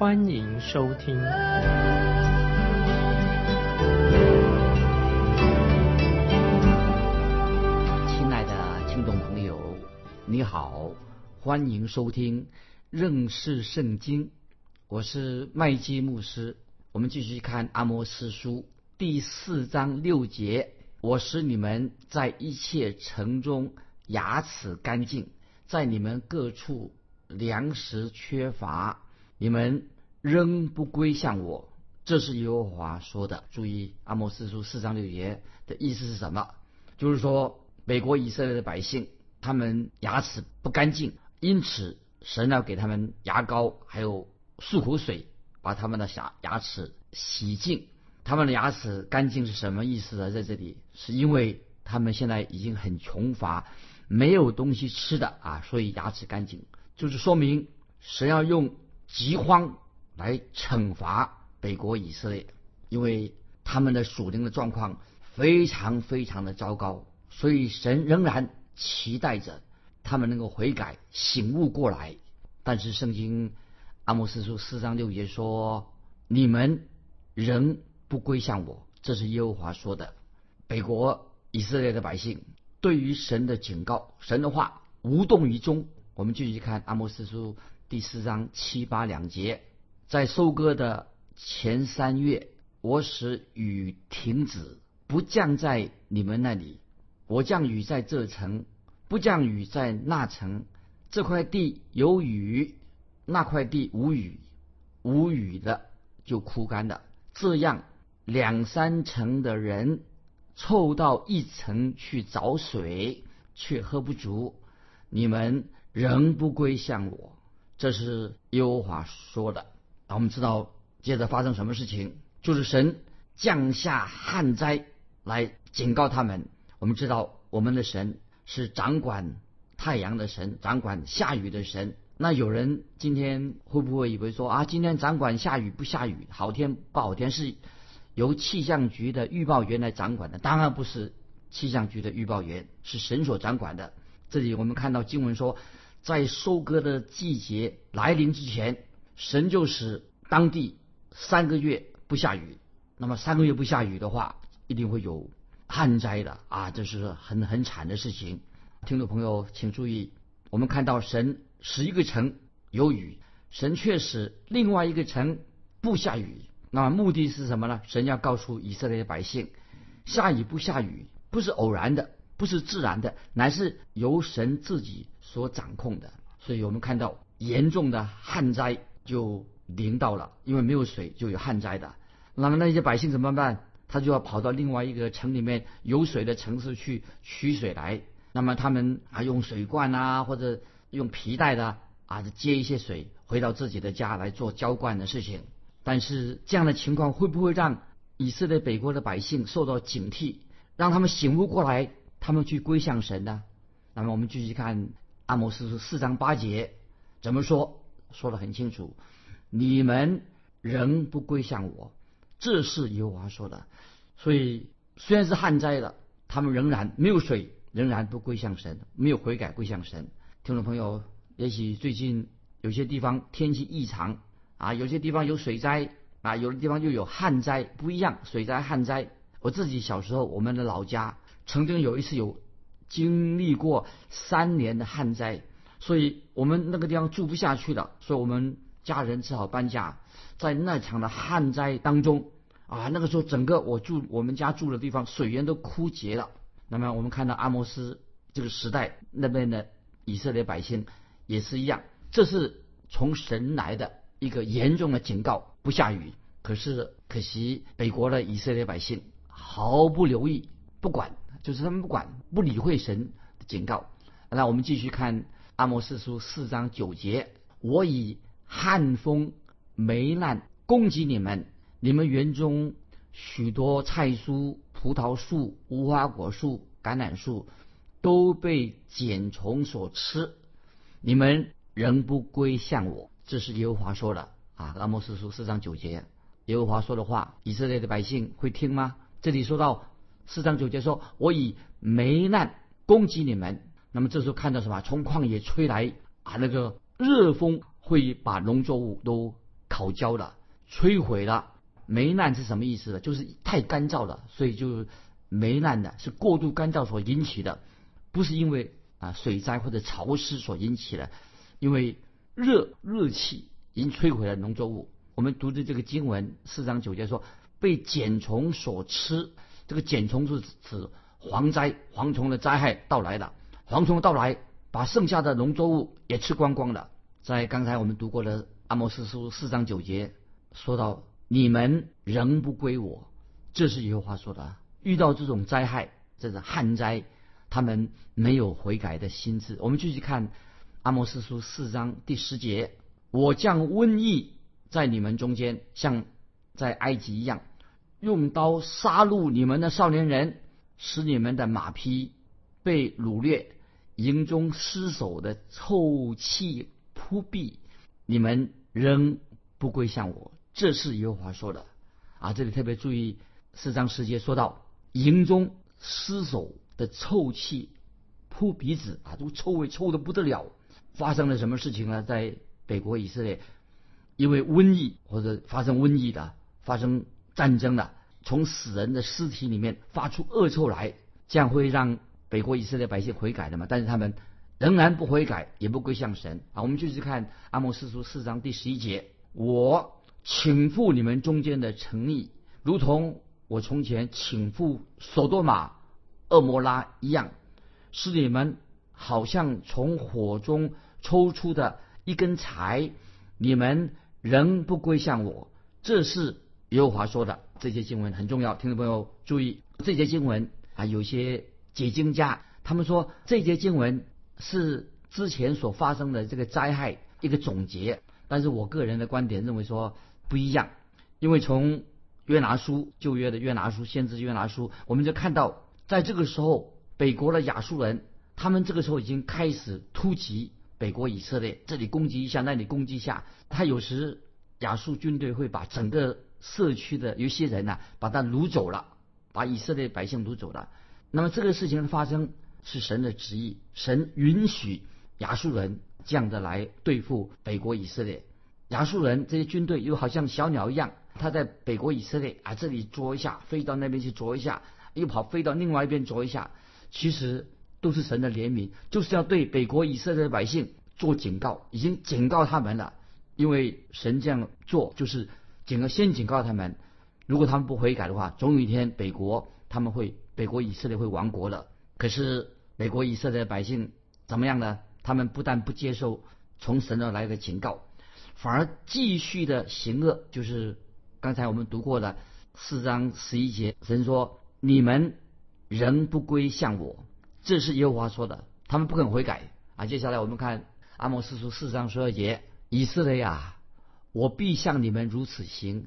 欢迎收听。亲爱的听众朋友，你好，欢迎收听认识圣经。我是麦基牧师。我们继续看阿摩斯书第四章六节。我使你们在一切城中牙齿干净，在你们各处粮食缺乏，你们仍不归向我。这是耶和华说的。注意，阿摩斯书四章六节的意思是什么？就是说，美国以色列的百姓，他们牙齿不干净，因此神要给他们牙膏，还有漱口水，把他们的牙牙齿洗净。他们的牙齿干净是什么意思呢？在这里是因为他们现在已经很穷乏，没有东西吃的啊，所以牙齿干净，就是说明神要用饥荒来惩罚北国以色列，因为他们的属灵的状况非常非常的糟糕，所以神仍然期待着他们能够悔改、醒悟过来。但是圣经阿摩斯书四章六节说：“你们仍。”不归向我，这是耶和华说的。北国以色列的百姓对于神的警告、神的话无动于衷。我们继续看阿摩斯书第四章七八两节，在收割的前三月，我使雨停止，不降在你们那里；我降雨在这城，不降雨在那城。这块地有雨，那块地无雨，无雨的就枯干了。这样。两三层的人凑到一层去找水，却喝不足。你们仍不归向我，这是耶和华说的。啊，我们知道接着发生什么事情，就是神降下旱灾来警告他们。我们知道我们的神是掌管太阳的神，掌管下雨的神。那有人今天会不会以为说啊，今天掌管下雨不下雨，好天不好天是？由气象局的预报员来掌管的，当然不是气象局的预报员，是神所掌管的。这里我们看到经文说，在收割的季节来临之前，神就使当地三个月不下雨。那么三个月不下雨的话，一定会有旱灾的啊，这是很很惨的事情。听众朋友请注意，我们看到神使一个城有雨，神却使另外一个城不下雨。那么目的是什么呢？神要告诉以色列百姓，下雨不下雨不是偶然的，不是自然的，乃是由神自己所掌控的。所以我们看到严重的旱灾就淋到了，因为没有水就有旱灾的。那么那些百姓怎么办？他就要跑到另外一个城里面有水的城市去取水来。那么他们啊用水罐啊，或者用皮带的啊接一些水回到自己的家来做浇灌的事情。但是这样的情况会不会让以色列北国的百姓受到警惕，让他们醒悟过来，他们去归向神呢？那么我们继续看阿摩斯书四章八节怎么说？说的很清楚，你们仍不归向我，这是耶和华说的。所以虽然是旱灾了，他们仍然没有水，仍然不归向神，没有悔改归向神。听众朋友，也许最近有些地方天气异常。啊，有些地方有水灾啊，有的地方又有旱灾，不一样。水灾、旱灾，我自己小时候，我们的老家曾经有一次有经历过三年的旱灾，所以我们那个地方住不下去了，所以我们家人只好搬家。在那场的旱灾当中啊，那个时候整个我住我们家住的地方水源都枯竭了。那么我们看到阿摩斯这个时代那边的以色列百姓也是一样，这是从神来的。一个严重的警告，不下雨。可是可惜，北国的以色列百姓毫不留意，不管，就是他们不管，不理会神的警告。那我们继续看阿摩斯书四章九节：我以旱风、霉烂攻击你们，你们园中许多菜蔬、葡萄树、无花果树、橄榄树都被茧虫所吃，你们仍不归向我。这是耶和华说的啊，阿摩斯书四章九节，耶和华说的话，以色列的百姓会听吗？这里说到四章九节说，我以霉烂攻击你们。那么这时候看到什么？从旷野吹来啊，那个热风会把农作物都烤焦了、摧毁了。霉难是什么意思呢？就是太干燥了，所以就霉难的是过度干燥所引起的，不是因为啊水灾或者潮湿所引起的，因为热热气已经摧毁了农作物。我们读的这个经文四章九节说，被茧虫所吃，这个茧虫是指蝗灾、蝗虫的灾害到来了。蝗虫的到来，把剩下的农作物也吃光光了。在刚才我们读过的阿摩斯书四章九节，说到你们仍不归我，这是耶和华说的。遇到这种灾害，这是旱灾，他们没有悔改的心智。我们继续看阿摩斯书四章第十节：我将瘟疫在你们中间，像在埃及一样，用刀杀戮你们的少年人，使你们的马匹被掳掠。营中失守的臭气扑鼻，你们仍不归向我，这是耶和华说的啊！这里特别注意四章十节说到营中失守的臭气扑鼻子啊，都臭味臭的不得了。发生了什么事情呢？在北国以色列，因为瘟疫或者发生瘟疫的，发生战争的，从死人的尸体里面发出恶臭来，这样会让。北国以色列百姓悔改的嘛，但是他们仍然不悔改，也不归向神啊。我们继续看阿摩斯书四章第十一节：我请赴你们中间的诚意，如同我从前请赴索多玛、恶摩拉一样，使你们好像从火中抽出的一根柴，你们仍不归向我。这是耶和华说的。这些经文很重要，听众朋友注意，这些经文啊，有些。解经家他们说，这节经文是之前所发生的这个灾害一个总结，但是我个人的观点认为说不一样，因为从约拿书旧约的约拿书先知约拿书，我们就看到，在这个时候，北国的亚述人，他们这个时候已经开始突袭北国以色列，这里攻击一下，那里攻击一下，他有时亚述军队会把整个社区的有些人呢，把他掳走了，把以色列百姓掳走了。那么这个事情的发生是神的旨意，神允许亚述人这样的来对付北国以色列。亚述人这些军队又好像小鸟一样，他在北国以色列啊这里啄一下，飞到那边去啄一下，又跑飞到另外一边啄一下。其实都是神的怜悯，就是要对北国以色列的百姓做警告，已经警告他们了。因为神这样做，就是警告先警告他们，如果他们不悔改的话，总有一天北国他们会。北国以色列会亡国了，可是北国以色列的百姓怎么样呢？他们不但不接受从神而来的警告，反而继续的行恶。就是刚才我们读过的四章十一节，神说：“你们仍不归向我。”这是耶和华说的，他们不肯悔改啊。接下来我们看阿摩斯书四章十二节：“以色列啊，我必向你们如此行；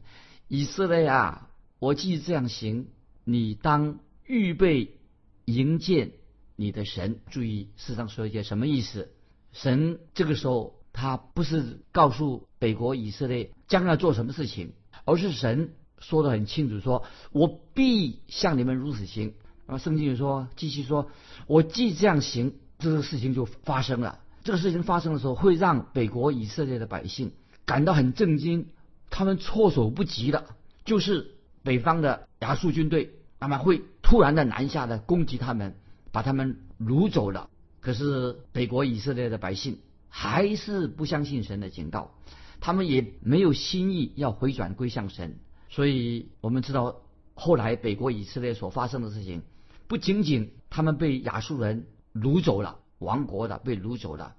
以色列啊，我既这样行，你当。”预备迎接你的神，注意四章说一些什么意思？神这个时候他不是告诉北国以色列将要做什么事情，而是神说的很清楚，说我必向你们如此行。那么圣经说，继续说，我既这样行，这个事情就发生了。这个事情发生的时候，会让北国以色列的百姓感到很震惊，他们措手不及的，就是北方的亚述军队。那么会突然的南下的攻击他们，把他们掳走了。可是北国以色列的百姓还是不相信神的警告，他们也没有心意要回转归向神。所以我们知道后来北国以色列所发生的事情，不仅仅他们被亚述人掳走了，亡国的被掳走了。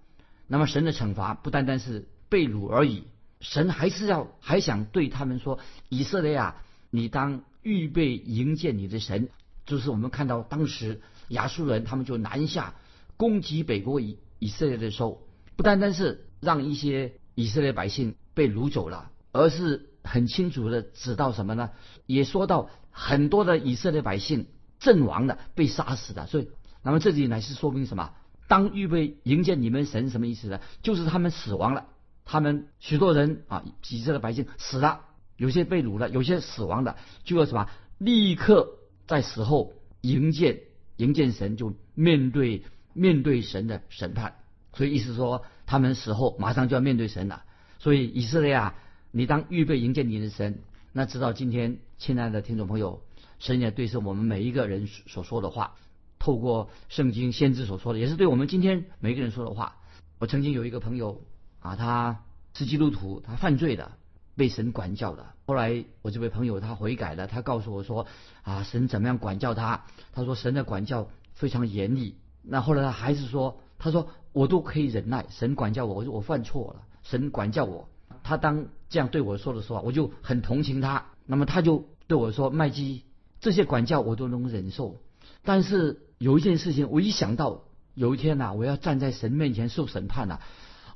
那么神的惩罚不单单是被掳而已，神还是要还想对他们说：以色列啊，你当。预备迎接你的神，就是我们看到当时亚述人他们就南下攻击北国以以色列的时候，不单单是让一些以色列百姓被掳走了，而是很清楚的指到什么呢？也说到很多的以色列百姓阵亡的，被杀死的。所以，那么这里乃是说明什么？当预备迎接你们神什么意思呢？就是他们死亡了，他们许多人啊，以色列百姓死了，有些被掳了，有些死亡的，就要什么？立刻在死后迎接迎接神，就面对面对神的审判。所以意思说，他们死后马上就要面对神了。所以以色列啊。你当预备迎接你的神，那直到今天亲爱的听众朋友，神也对是我们每一个人所说的话，透过圣经先知所说的，也是对我们今天每一个人说的话。我曾经有一个朋友啊，他是基督徒，他犯罪的，被神管教的。后来我这位朋友他悔改了，他告诉我说啊，神怎么样管教他？他说神的管教非常严厉。那后来他还是说，他说我都可以忍耐，神管教我，我说我犯错了，神管教我。他当这样对我说的时候，我就很同情他。那么他就对我说：“麦基，这些管教我都能忍受，但是有一件事情，我一想到有一天呐，我要站在神面前受审判呐，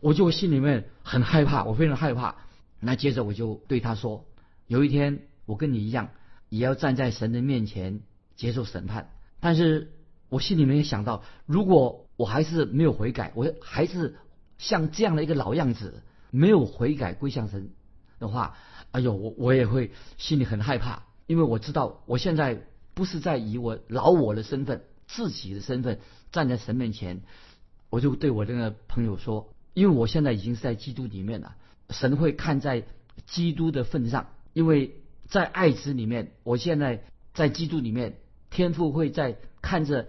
我就心里面很害怕，我非常害怕。那接着我就对他说：有一天我跟你一样，也要站在神的面前接受审判。但是我心里面也想到，如果我还是没有悔改，我还是像这样的一个老样子。”没有悔改归向神的话，哎呦，我我也会心里很害怕，因为我知道我现在不是在以我老我的身份、自己的身份站在神面前，我就对我这个朋友说，因为我现在已经是在基督里面了，神会看在基督的份上，因为在爱子里面，我现在在基督里面，天父会在看着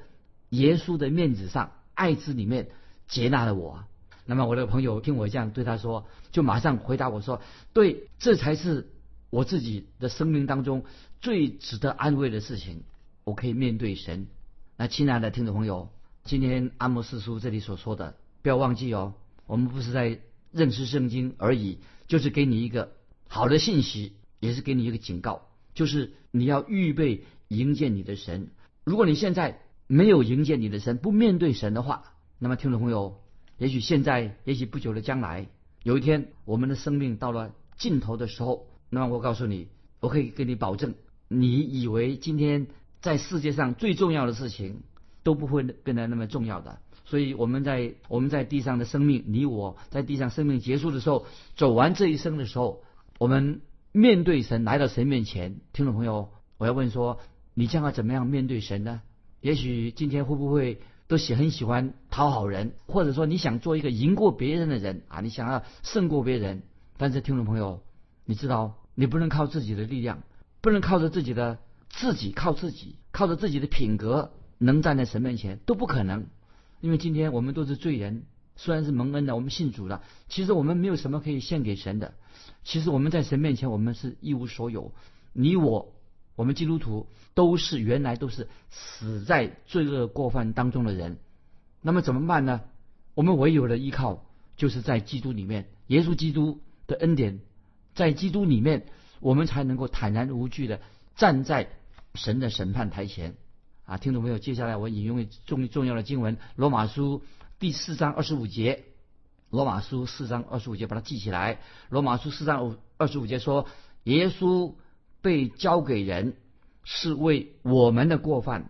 耶稣的面子上，爱子里面接纳了我。那么我的朋友听我这样对他说，就马上回答我说：“对，这才是我自己的生命当中最值得安慰的事情。我可以面对神。”那亲爱的听众朋友，今天阿摩斯书这里所说的，不要忘记哦，我们不是在认识圣经而已，就是给你一个好的信息，也是给你一个警告，就是你要预备迎接你的神。如果你现在没有迎接你的神，不面对神的话，那么听众朋友。也许现在，也许不久的将来，有一天我们的生命到了尽头的时候，那么我告诉你，我可以跟你保证，你以为今天在世界上最重要的事情都不会变得那么重要的。所以我们在我们在地上的生命，你我在地上生命结束的时候，走完这一生的时候，我们面对神，来到神面前，听众朋友，我要问说，你将要怎么样面对神呢？也许今天会不会？都喜很喜欢讨好人，或者说你想做一个赢过别人的人啊，你想要胜过别人。但是听众朋友，你知道你不能靠自己的力量，不能靠着自己的自己靠自己，靠着自己的品格能站在神面前都不可能。因为今天我们都是罪人，虽然是蒙恩的，我们信主了，其实我们没有什么可以献给神的。其实我们在神面前，我们是一无所有。你我。我们基督徒都是原来都是死在罪恶过犯当中的人，那么怎么办呢？我们唯有的依靠就是在基督里面，耶稣基督的恩典，在基督里面，我们才能够坦然无惧的站在神的审判台前。啊，听众朋友？接下来我引用重重要的经文，《罗马书》第四章二十五节，《罗马书》四章二十五节，把它记起来。《罗马书》四章五二十五节说，耶稣。被交给人，是为我们的过犯；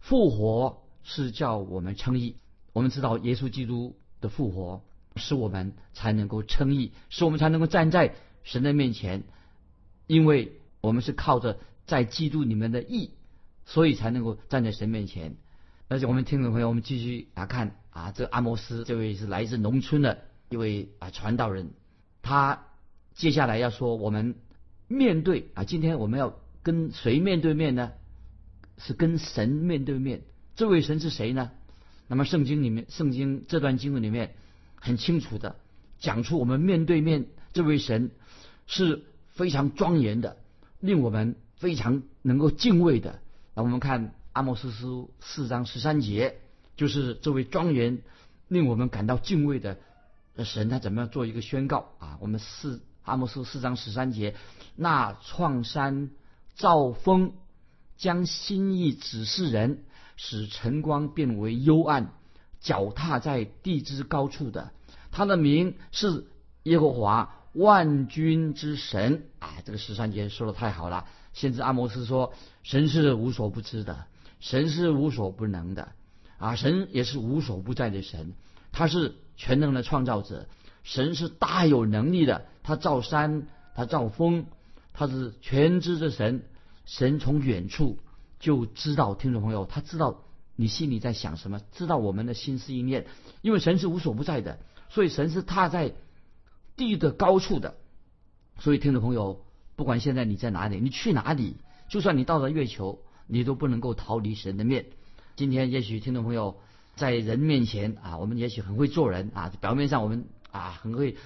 复活是叫我们称义。我们知道耶稣基督的复活，使我们才能够称义，使我们才能够站在神的面前。因为我们是靠着在基督里面的义，所以才能够站在神面前。而且我们听众朋友，我们继续来看啊，这阿摩斯这位是来自农村的一位啊传道人，他接下来要说我们。面对啊，今天我们要跟谁面对面呢？是跟神面对面。这位神是谁呢？那么圣经里面，圣经这段经文里面很清楚的讲出，我们面对面这位神是非常庄严的，令我们非常能够敬畏的。我们看阿莫斯书四章十三节，就是这位庄严令我们感到敬畏的神，他怎么样做一个宣告啊？我们四。阿摩斯四章十三节，那创山造风，将心意指示人，使晨光变为幽暗，脚踏在地之高处的，他的名是耶和华万军之神啊！这个十三节说的太好了。先知阿摩斯说：“神是无所不知的，神是无所不能的，啊，神也是无所不在的神，他是全能的创造者，神是大有能力的，他造山，他造风，他是全知的神。神从远处就知道，听众朋友，他知道你心里在想什么，知道我们的心思意念，因为神是无所不在的，所以神是踏在地的高处的，所以听众朋友。”不管现在你在哪里，你去哪里，就算你到了月球，你都不能够逃离神的面。今天也许听众朋友在人面前啊，我们也许很会做人啊，表面上我们啊很会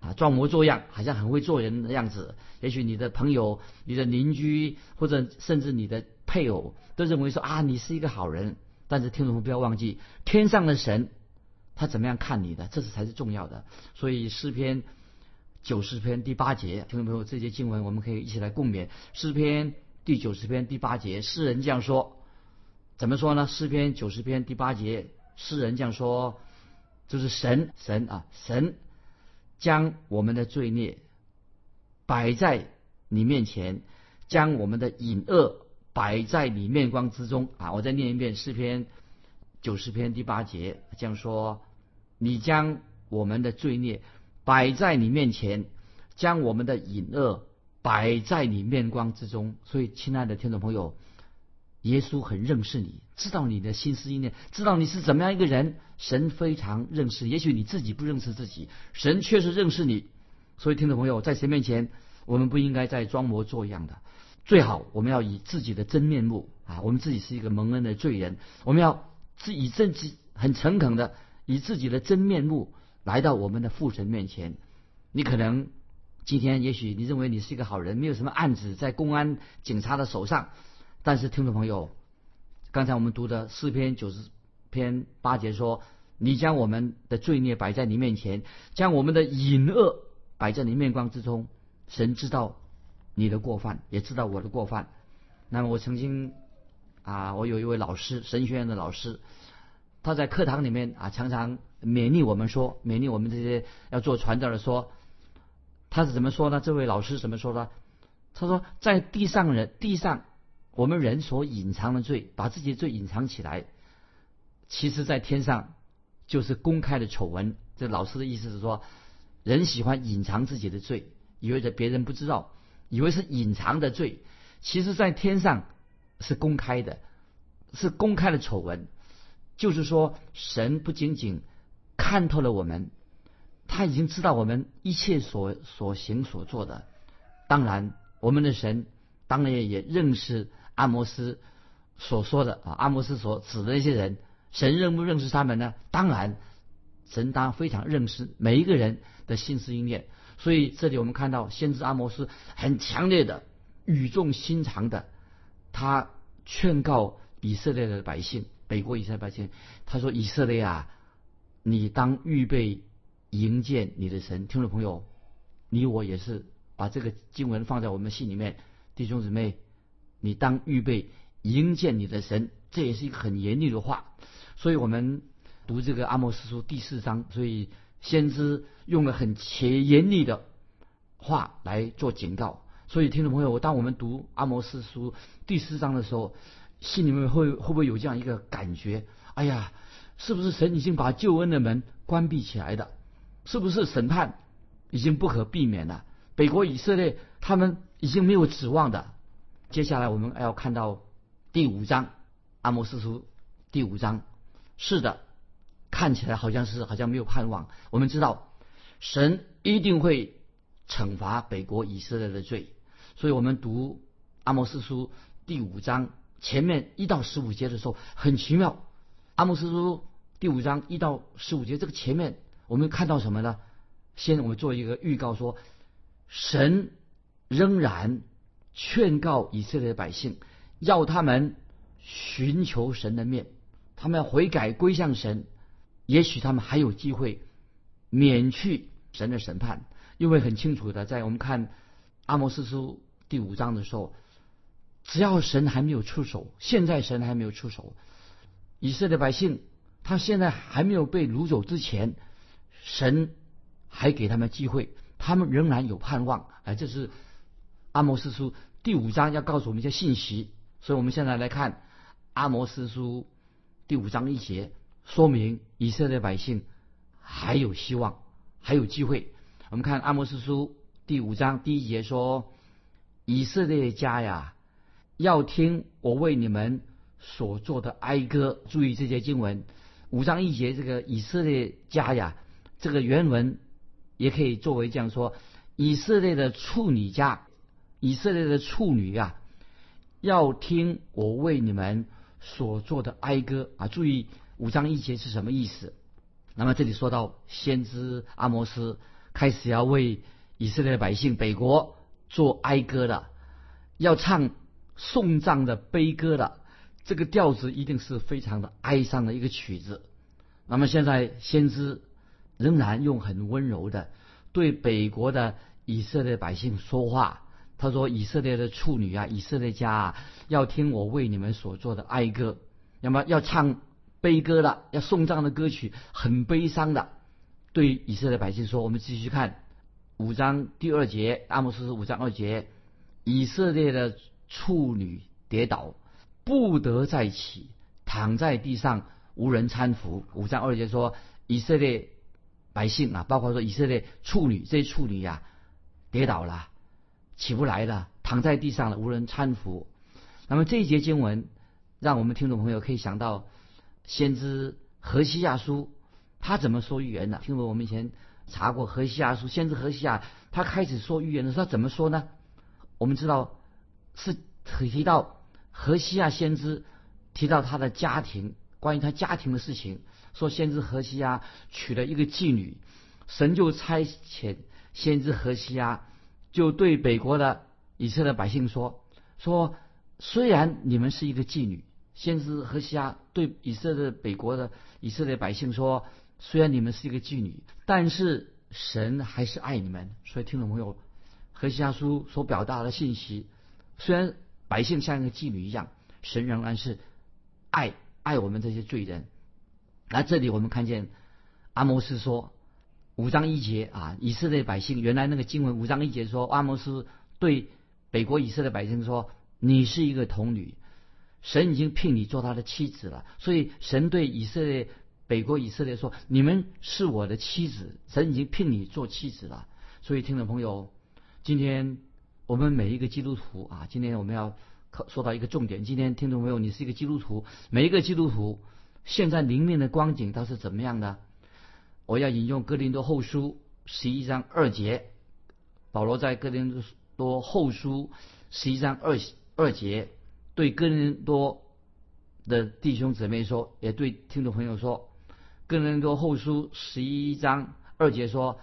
啊装模作样，好像很会做人的样子。也许你的朋友、你的邻居或者甚至你的配偶都认为说啊你是一个好人。但是听众朋友不要忘记，天上的神他怎么样看你的，这是才是重要的。所以诗篇。九十篇第八节，听众朋友，这节经文我们可以一起来共勉。诗篇第九十篇第八节，诗人这样说：怎么说呢？诗篇九十篇第八节，诗人这样说，就是神神啊，神将我们的罪孽摆在你面前，将我们的隐恶摆在你面光之中啊！我再念一遍诗篇九十篇第八节，这样说：你将我们的罪孽。摆在你面前，将我们的隐恶摆在你面光之中。所以，亲爱的听众朋友，耶稣很认识你，知道你的心思意念，知道你是怎么样一个人。神非常认识，也许你自己不认识自己，神确实认识你。所以，听众朋友，在神面前，我们不应该再装模作样的，最好我们要以自己的真面目啊，我们自己是一个蒙恩的罪人，我们要自以正直、很诚恳的以自己的真面目。来到我们的父神面前，你可能今天也许你认为你是一个好人，没有什么案子在公安警察的手上。但是听众朋友，刚才我们读的诗篇九十篇八节说：“你将我们的罪孽摆在你面前，将我们的隐恶摆在你面光之中。”神知道你的过犯，也知道我的过犯。那么我曾经啊，我有一位老师，神学院的老师，他在课堂里面啊，常常。勉励我们说，勉励我们这些要做传道的说，他是怎么说呢？这位老师怎么说的？他说，在地上人地上，我们人所隐藏的罪，把自己罪隐藏起来，其实在天上就是公开的丑闻。这老师的意思是说，人喜欢隐藏自己的罪，以为着别人不知道，以为是隐藏的罪，其实在天上是公开的，是公开的丑闻。就是说，神不仅仅。看透了我们，他已经知道我们一切所所行所做的。当然，我们的神当然也认识阿摩斯所说的啊，阿摩斯所指的那些人，神认不认识他们呢？当然，神当然非常认识每一个人的心思意念。所以这里我们看到先知阿摩斯很强烈的、语重心长的，他劝告以色列的百姓，北国以色列百姓，他说：“以色列啊。”你当预备迎接你的神，听众朋友，你我也是把这个经文放在我们心里面，弟兄姊妹，你当预备迎接你的神，这也是一个很严厉的话。所以我们读这个阿莫斯书第四章，所以先知用了很且严厉的话来做警告。所以听众朋友，当我们读阿摩斯书第四章的时候，心里面会会不会有这样一个感觉？哎呀！是不是神已经把救恩的门关闭起来的？是不是审判已经不可避免了？北国以色列他们已经没有指望的。接下来我们要看到第五章阿摩斯书第五章，是的，看起来好像是好像没有盼望。我们知道神一定会惩罚北国以色列的罪，所以我们读阿摩斯书第五章前面一到十五节的时候很奇妙。阿姆斯书第五章一到十五节，这个前面我们看到什么呢？先我们做一个预告，说神仍然劝告以色列百姓，要他们寻求神的面，他们要悔改归向神，也许他们还有机会免去神的审判。因为很清楚的，在我们看阿摩斯书第五章的时候，只要神还没有出手，现在神还没有出手。以色列百姓，他现在还没有被掳走之前，神还给他们机会，他们仍然有盼望。哎，这是阿摩斯书第五章要告诉我们一些信息。所以，我们现在来看阿摩斯书第五章一节，说明以色列百姓还有希望，还有机会。我们看阿摩斯书第五章第一节说：“以色列家呀，要听我为你们所做的哀歌。”注意这些经文，五章一节这个以色列家呀，这个原文也可以作为这样说：以色列的处女家，以色列的处女啊。要听我为你们所做的哀歌啊！注意五章一节是什么意思？那么这里说到先知阿摩斯开始要为以色列百姓北国做哀歌了，要唱送葬的悲歌了。这个调子一定是非常的哀伤的一个曲子。那么现在先知仍然用很温柔的对北国的以色列百姓说话。他说：“以色列的处女啊，以色列家啊，要听我为你们所做的哀歌，那么要唱悲歌的，要送葬的歌曲，很悲伤的。对以色列百姓说，我们继续看五章第二节，阿摩斯五章二节，以色列的处女跌倒，不得再起，躺在地上无人搀扶。五章二节说，以色列百姓啊，包括说以色列处女，这些处女呀，跌倒了。”起不来了，躺在地上了，无人搀扶。那么这一节经文，让我们听众朋友可以想到先知何西亚书，他怎么说预言的？听说我们以前查过何西亚书，先知何西亚他开始说预言的时候，他怎么说呢？我们知道是提到何西亚先知提到他的家庭，关于他家庭的事情，说先知何西亚娶了一个妓女，神就差遣先知何西亚。就对北国的以色列百姓说：“说虽然你们是一个妓女，先知何西阿对以色列北国的以色列百姓说，虽然你们是一个妓女，但是神还是爱你们。所以听众朋友，何西阿书所表达的信息，虽然百姓像一个妓女一样，神仍然是爱爱我们这些罪人。那这里我们看见阿摩斯说。”五章一节啊，以色列百姓原来那个经文五章一节说，阿摩斯对北国以色列百姓说：“你是一个童女，神已经聘你做他的妻子了。”所以神对以色列北国以色列说：“你们是我的妻子，神已经聘你做妻子了。”所以听众朋友，今天我们每一个基督徒啊，今天我们要说到一个重点。今天听众朋友，你是一个基督徒，每一个基督徒现在灵命的光景它是怎么样的？我要引用哥林多后书十一章二节，保罗在哥林多后书十一章二二节对哥林多的弟兄姊妹说，也对听众朋友说，哥林多后书十一章二节说，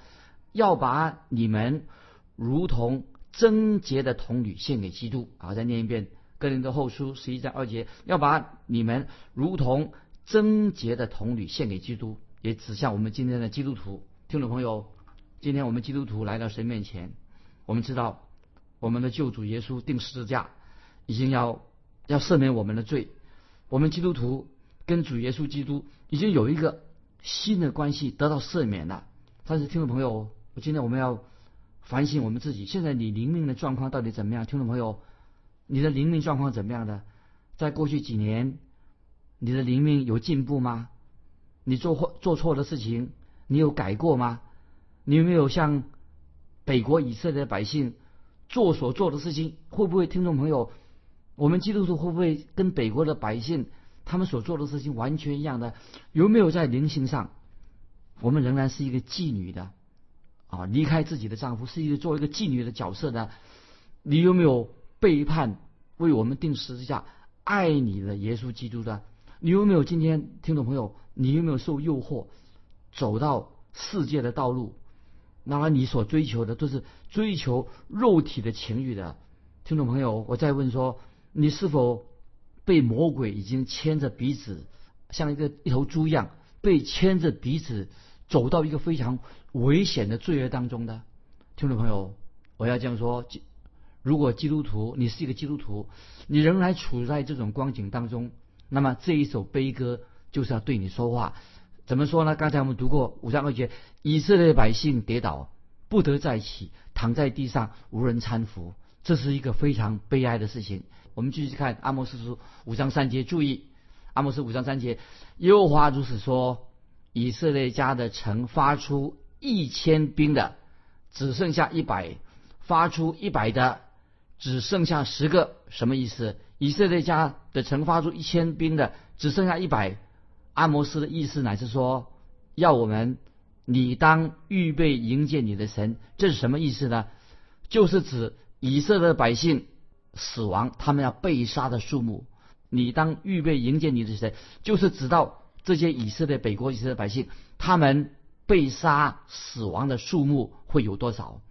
要把你们如同贞洁的童女献给基督。好，再念一遍哥林多后书十一章二节，要把你们如同贞洁的童女献给基督。也指向我们今天的基督徒听众朋友，今天我们基督徒来到神面前，我们知道我们的救主耶稣定十字架，已经要要赦免我们的罪。我们基督徒跟主耶稣基督已经有一个新的关系得到赦免了。但是听众朋友，今天我们要反省我们自己，现在你灵命的状况到底怎么样？听众朋友，你的灵命状况怎么样的？在过去几年，你的灵命有进步吗？你做错做错的事情，你有改过吗？你有没有像北国以色列百姓做所做的事情？会不会听众朋友，我们基督徒会不会跟北国的百姓他们所做的事情完全一样的？有没有在灵性上，我们仍然是一个妓女的啊？离开自己的丈夫，是一个做一个妓女的角色呢？你有没有背叛为我们定十字架爱你的耶稣基督的？你有没有今天听众朋友？你有没有受诱惑，走到世界的道路？那么你所追求的都是追求肉体的情欲的，听众朋友，我再问说，你是否被魔鬼已经牵着鼻子，像一个一头猪一样，被牵着鼻子走到一个非常危险的罪恶当中的？听众朋友，我要这样说：，如果基督徒，你是一个基督徒，你仍然处在这种光景当中，那么这一首悲歌。就是要对你说话，怎么说呢？刚才我们读过五章二节，以色列百姓跌倒，不得再起，躺在地上无人搀扶，这是一个非常悲哀的事情。我们继续看阿摩斯书五章三节，注意阿摩斯五章三节，耶和华如此说：以色列家的城发出一千兵的，只剩下一百；发出一百的，只剩下十个。什么意思？以色列家的城发出一千兵的，只剩下一百。阿摩斯的意思乃是说，要我们，你当预备迎接你的神。这是什么意思呢？就是指以色列百姓死亡，他们要被杀的数目。你当预备迎接你的神，就是指到这些以色列北国以色列百姓，他们被杀死亡的数目会有多少？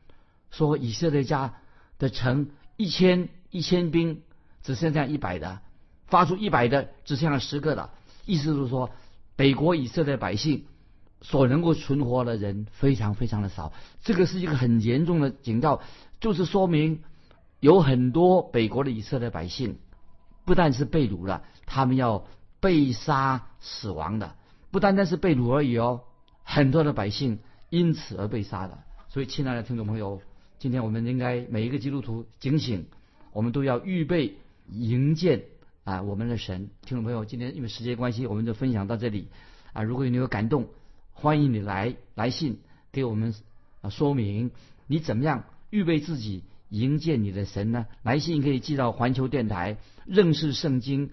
说以色列家的城一千一千兵。只剩下一百的，发出一百的，只剩下十个的。意思就是说，北国以色列百姓所能够存活的人非常非常的少。这个是一个很严重的警告，就是说明有很多北国的以色列百姓不但是被掳了，他们要被杀死亡的。不单单是被掳而已哦，很多的百姓因此而被杀的。所以，亲爱的听众朋友，今天我们应该每一个基督徒警醒，我们都要预备。迎接啊，我们的神，听众朋友，今天因为时间关系，我们就分享到这里啊。如果你有感动，欢迎你来来信给我们啊，说明你怎么样预备自己迎接你的神呢？来信可以寄到环球电台认识圣经